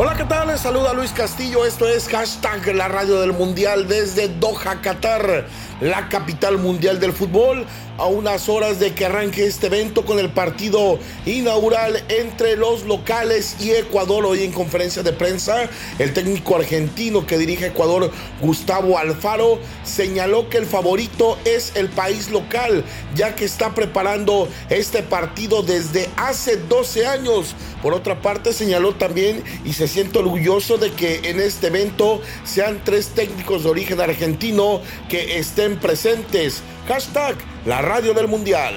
Hola, ¿qué tal? Les saluda Luis Castillo. Esto es hashtag la radio del mundial desde Doha, Qatar, la capital mundial del fútbol. A unas horas de que arranque este evento con el partido inaugural entre los locales y Ecuador. Hoy en conferencia de prensa, el técnico argentino que dirige Ecuador, Gustavo Alfaro, señaló que el favorito es el país local, ya que está preparando este partido desde hace 12 años. Por otra parte, señaló también y se siente orgulloso de que en este evento sean tres técnicos de origen argentino que estén presentes. Hashtag la radio del mundial.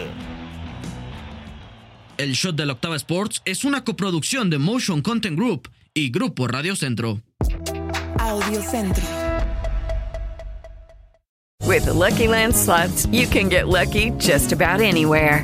El Shot de la Octava Sports es una coproducción de Motion Content Group y Grupo Radio Centro. Audio Centro. With the Lucky Land slots, you can get lucky just about anywhere.